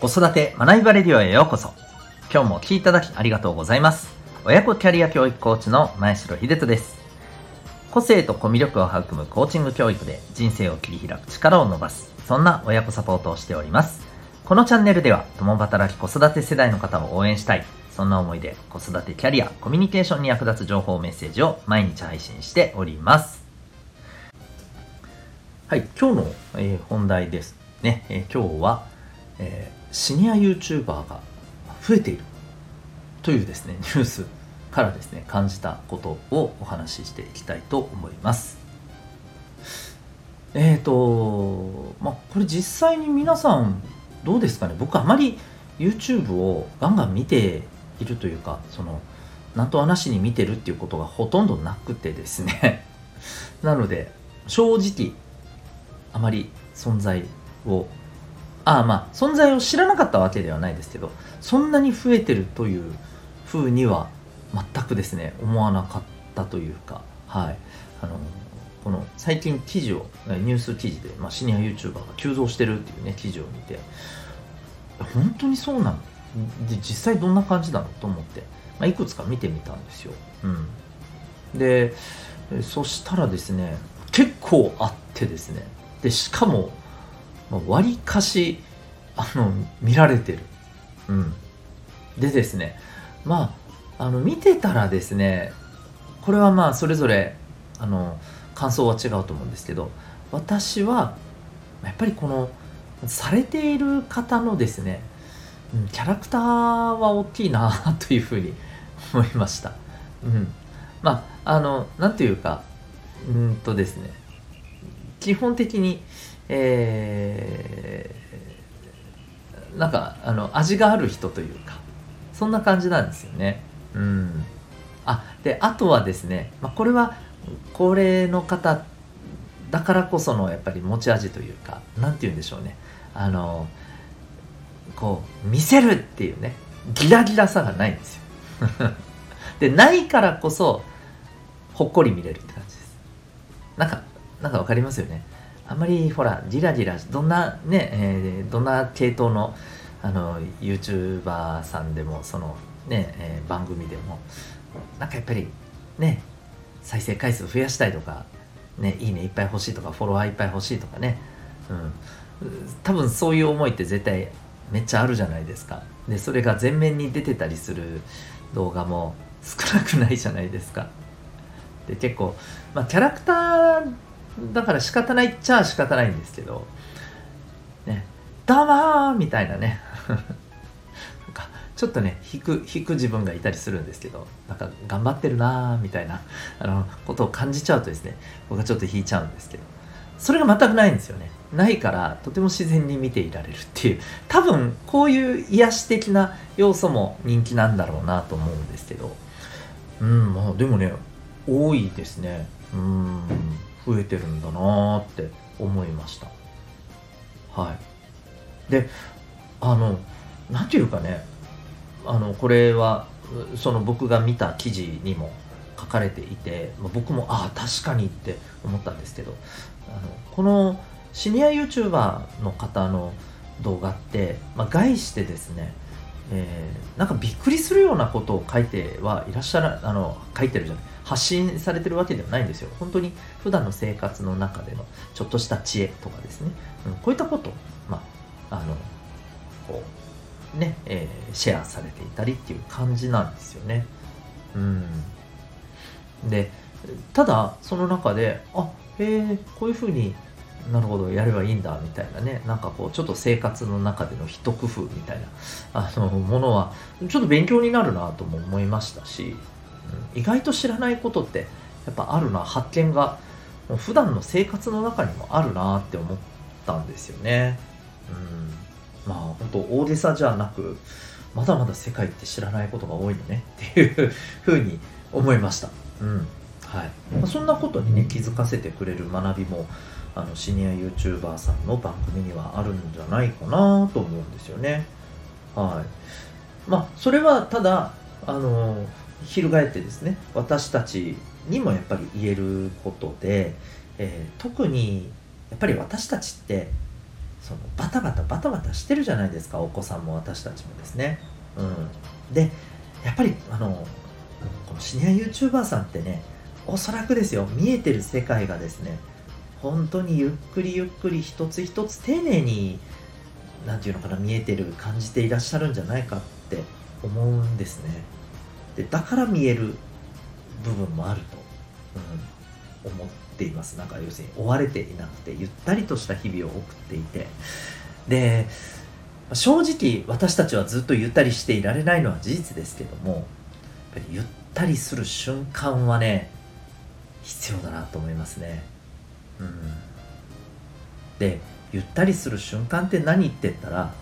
子育て学びバレディオへようこそ。今日もお聴きいただきありがとうございます。親子キャリア教育コーチの前城秀人です。個性とコミュ力を育むコーチング教育で人生を切り開く力を伸ばす、そんな親子サポートをしております。このチャンネルでは、共働き子育て世代の方を応援したい、そんな思いで子育てキャリア、コミュニケーションに役立つ情報メッセージを毎日配信しております。はい、今日の、えー、本題ですね。えー、今日は、えーシニア YouTuber が増えているというですね ニュースからですね感じたことをお話ししていきたいと思います。えっ、ー、とまあこれ実際に皆さんどうですかね？僕あまり YouTube をガンガン見ているというかそのなんとはなしに見てるっていうことがほとんどなくてですね。なので正直あまり存在をああまあ存在を知らなかったわけではないですけどそんなに増えてるというふうには全くですね思わなかったというかはい。あのこの最近記事をニュース記事で、まあ、シニア YouTuber が急増してるっていうね記事を見て本当にそうなので実際どんな感じなのと思って、まあ、いくつか見てみたんですよ、うん、でそしたらですね結構あってですね。でしかもわりかしあの見られてる、うん、でですねまああの見てたらですねこれはまあそれぞれあの感想は違うと思うんですけど私はやっぱりこのされている方のですねキャラクターは大きいなというふうに 思いました。うん、まああのなんていうかうんとですね基本的にえー、なんかあの味がある人というかそんな感じなんですよね。うん、あであとはですね、まあ、これは高齢の方だからこそのやっぱり持ち味というか何て言うんでしょうねあのこう見せるっていうねギラギラさがないんですよ。でないからこそほっこり見れるって感じです。なんかなんか分かりますよね。あんまりほらじらじらどんなね、えー、どんな系統のあの YouTuber さんでもそのね、えー、番組でもなんかやっぱりね再生回数増やしたいとかねいいねいっぱい欲しいとかフォロワーいっぱい欲しいとかね。うん。多分そういう思いって絶対めっちゃあるじゃないですか。でそれが前面に出てたりする動画も少なくないじゃないですか。で結構、まあ、キャラクターだから仕方ないっちゃ仕方ないんですけど、ね、どうもみたいなね。なんかちょっとね引く引く自分がいたりするんですけどなんか頑張ってるなみたいなあのことを感じちゃうとですね僕はちょっと引いちゃうんですけどそれが全くないんですよね。ないからとても自然に見ていられるっていう。多分こういう癒し的な要素も人気なんだろうなと思うんですけど。うんまあでもね多いですね。うん。増えてるんだなって思いました。はい。であの何て言うかねあのこれはその僕が見た記事にも書かれていて僕もああ確かにって思ったんですけどあのこのシニア YouTuber の方の動画って、まあ、概してですね、えー、なんかびっくりするようなことを書いてはいらっしゃらあの書いてるじゃない発信されてるわけではないんですよ。本当に普段の生活の中でのちょっとした知恵とかですね、うん、こういったこと、まあ、あの、こう、ね、えー、シェアされていたりっていう感じなんですよね。うん。で、ただ、その中で、あ、へえ、こういうふうになるほど、やればいいんだ、みたいなね、なんかこう、ちょっと生活の中での一工夫みたいな、あの、ものは、ちょっと勉強になるなとも思いましたし、うん。意外と知らないことってやっぱあるな発見が。普段の生活の中にもあるなって思ったんですよね。うん、まあ本当大げさじゃなくまだまだ世界って知らないことが多いのねっていうふうに思いました。うん。はい。まあ、そんなことにね気づかせてくれる学びもあのシニア YouTuber さんの番組にはあるんじゃないかなと思うんですよね。はい。まあそれはただあの翻ってですね私たちにもやっぱり言えることで、えー、特にやっぱり私たちってそのバタバタバタバタしてるじゃないですかお子さんも私たちもですね。うん、でやっぱりあのこのシニア YouTuber さんってねおそらくですよ見えてる世界がですね本当にゆっくりゆっくり一つ一つ丁寧に何て言うのかな見えてる感じていらっしゃるんじゃないかって思うんですね。でだから見える部分もあると、うん、思っています。なんか要するに追われていなくてゆったりとした日々を送っていて。で正直私たちはずっとゆったりしていられないのは事実ですけどもやっぱりゆったりする瞬間はね必要だなと思いますね。でゆったりする瞬間って何って言ったら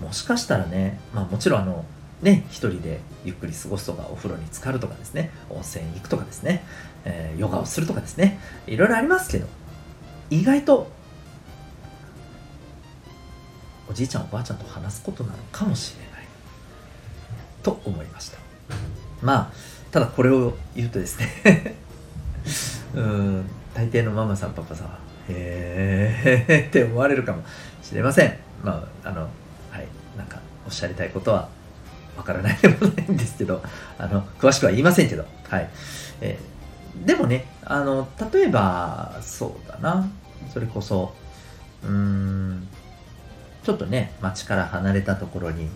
もしかしたらねまあもちろんあのね一人でゆっくり過ごすとかお風呂に浸かるとかですね温泉行くとかですね、えー、ヨガをするとかですねいろいろありますけど意外とおじいちゃんおばあちゃんと話すことなのかもしれない。と思いました。まあただこれを言うとですね うん。大抵のママさんパパさんはへえって思われるかもしれません。まああのはいなんかおっしゃりたいことはわからないでもないんですけどあの詳しくは言いませんけどはい、えー、でもねあの例えばそうだな。それこそうーんちょっとね町から離れたところに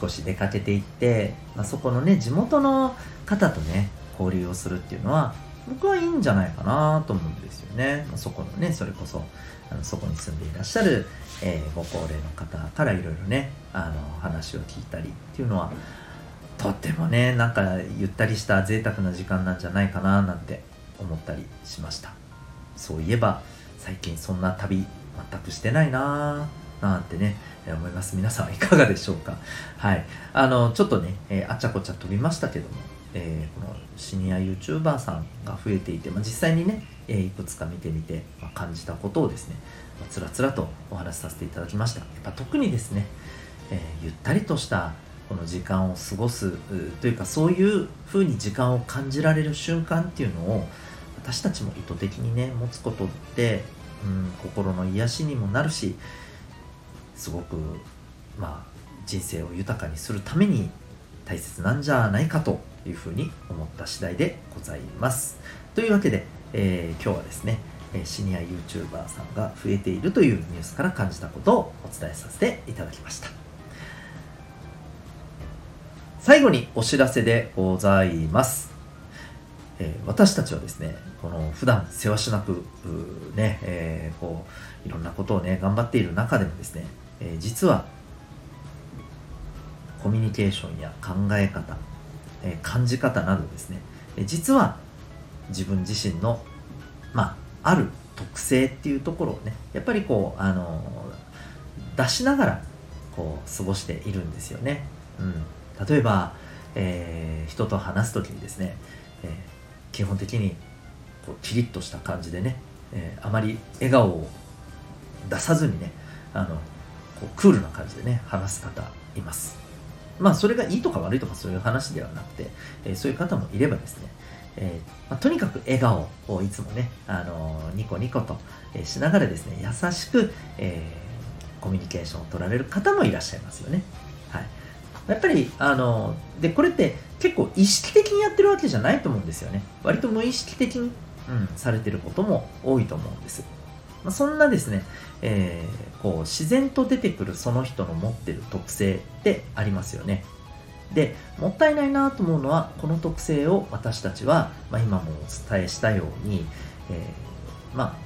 少し出かけていって、まあ、そこのね地元の方とね交流をするっていうのは僕はいいんじゃないかなと思うんですよね。ま、そこのねそれこそあのそこに住んでいらっしゃる、えー、ご高齢の方からいろいろねあの話を聞いたりっていうのはとってもねなんかゆったりした贅沢な時間なんじゃないかななんて思ったりしました。そういえば最近そんな旅全くしてないなぁなんてね思います。皆さんはいかがでしょうか？はい。あのちょっとね、えー、あちゃこちゃ飛びましたけども、えー、このシニア YouTuber さんが増えていて、まあ、実際にね、えー、いくつか見てみて、まあ、感じたことをですね、まあ、つらつらとお話しさせていただきました。やっぱ特にですね、えゆったりとしたこの時間を過ごすというかそういう風に時間を感じられる瞬間っていうのを私たちも意図的にね持つことって、うん、心の癒しにもなるしすごくまあ人生を豊かにするために大切なんじゃないかというふうに思った次第でございます。というわけで、えー、今日はですねシニア YouTuber さんが増えているというニュースから感じたことをお伝えさせていただきました最後にお知らせでございます、えー、私たちはですねこの普段せわしなくね、えー、こういろんなことをね頑張っている中でもですねえー、実はコミュニケーションや考え方、え、感じ方などですね、え、実は自分自身の、まあ、ある特性っていうところをねやっぱりこう、あの出しながらこう過ごしているんですよね。うん、例えば、え人と話す時にですね、え基本的にこうキリッとした感じでね、えあまり笑顔を出さずにねあのこうクールな感じでね話す方います。まあそれがいいとか悪いとかそういう話ではなくて、えー、そういう方もいればですね、えー、まあ、とにかく笑顔をいつもね、あのー、ニコニコと、えしながらですね優しく、えコミュニケーションを取られる方もいらっしゃいますよね。はい。やっぱりあのでこれって結構意識的にやってるわけじゃないと思うんですよね。割と無意識的に、うん、されてることも多いと思うんです。まあ、そんなですね、えー、こう自然と出てくるその人の持ってる特性ってありますよね。でもったいないなと思うのはこの特性を私たちは、まあ、今もお伝えしたように、えー、ま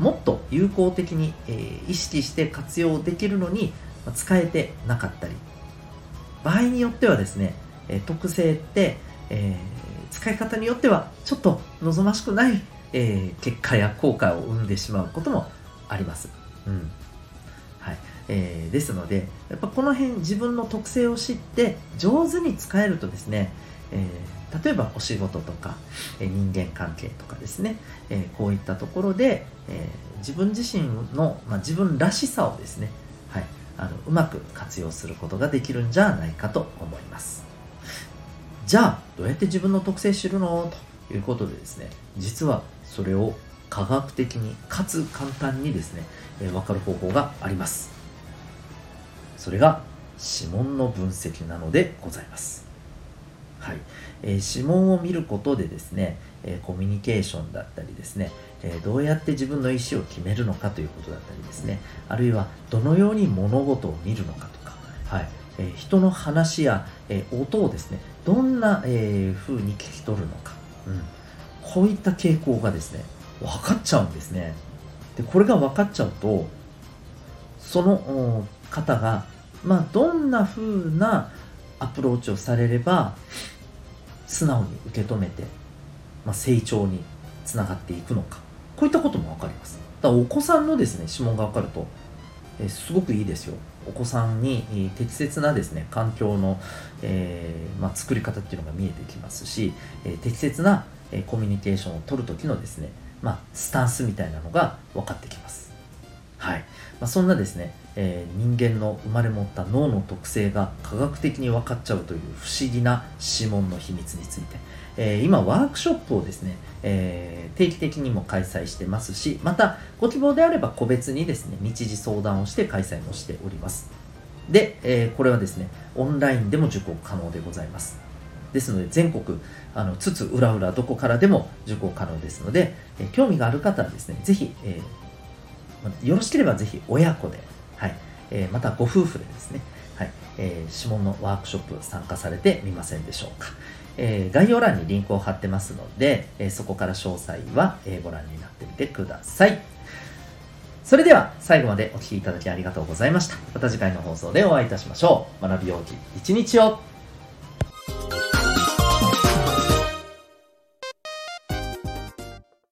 あ、もっと有効的に、えー、意識して活用できるのに、まあ、使えてなかったり場合によってはですね、え特性って、え使い方によってはちょっと望ましくないえー、結果や効果を生んでしまうこともあります。うん。はい。えー、ですのでやっぱこの辺自分の特性を知って上手に使えるとですね、えー、例えばお仕事とか、え、人間関係とかですね、えこういったところで、え自分自身の、まあ、自分らしさをですね、はい、あのうまく活用することができるんじゃないかと思います。じゃあどうやって自分の特性知るの？ということでですね実はそれを科学的にかつ簡単にですね、えー、分かる方法があります。それが指紋の分析なのでございます。はい、えー、指紋を見ることでですね、えー、コミュニケーションだったりですね、えー、どうやって自分の意思を決めるのかということだったりですねあるいはどのように物事を見るのかとか、はい。えー、人の話や、えー、音をですねどんな、えー、風に聞き取るのか、うん、こういった傾向がですね分かっちゃうんですね。でこれが分かっちゃうとその方がまあどんな風なアプローチをされれば素直に受け止めて、まあ、成長につながっていくのか。こういったことも分かります。だからお子さんのですね指紋が分かると、え、すごくいいですよ。お子さんに適切なですね環境の、えー、まあ、作り方っていうのが見えてきますし、えー、適切な、えコミュニケーションを取る時のですね、まあ、スタンスみたいなのが分かってきます。はい、まあ、そんなですね、え人間の生まれ持った脳の特性が科学的に分かっちゃうという不思議な指紋の秘密について、えー、今ワークショップをですね、えー、定期的にも開催してますしまたご希望であれば個別にですね日時相談をして開催もしております。で、え、これはですねオンラインでも受講可能でございます。ですので全国あのつつ裏裏どこからでも受講可能ですので、え興味がある方はですねぜひ、えよろしければぜひ親子で、はいえまたご夫婦でですね、はいえ指紋のワークショップ参加されてみませんでしょうかえ、概要欄にリンクを貼ってますので、え、そこから詳細は、えー、ご覧になってみてください。それでは最後までお聴きいただきありがとうございました。また次回の放送でお会いいたしましょう。学びようき一日を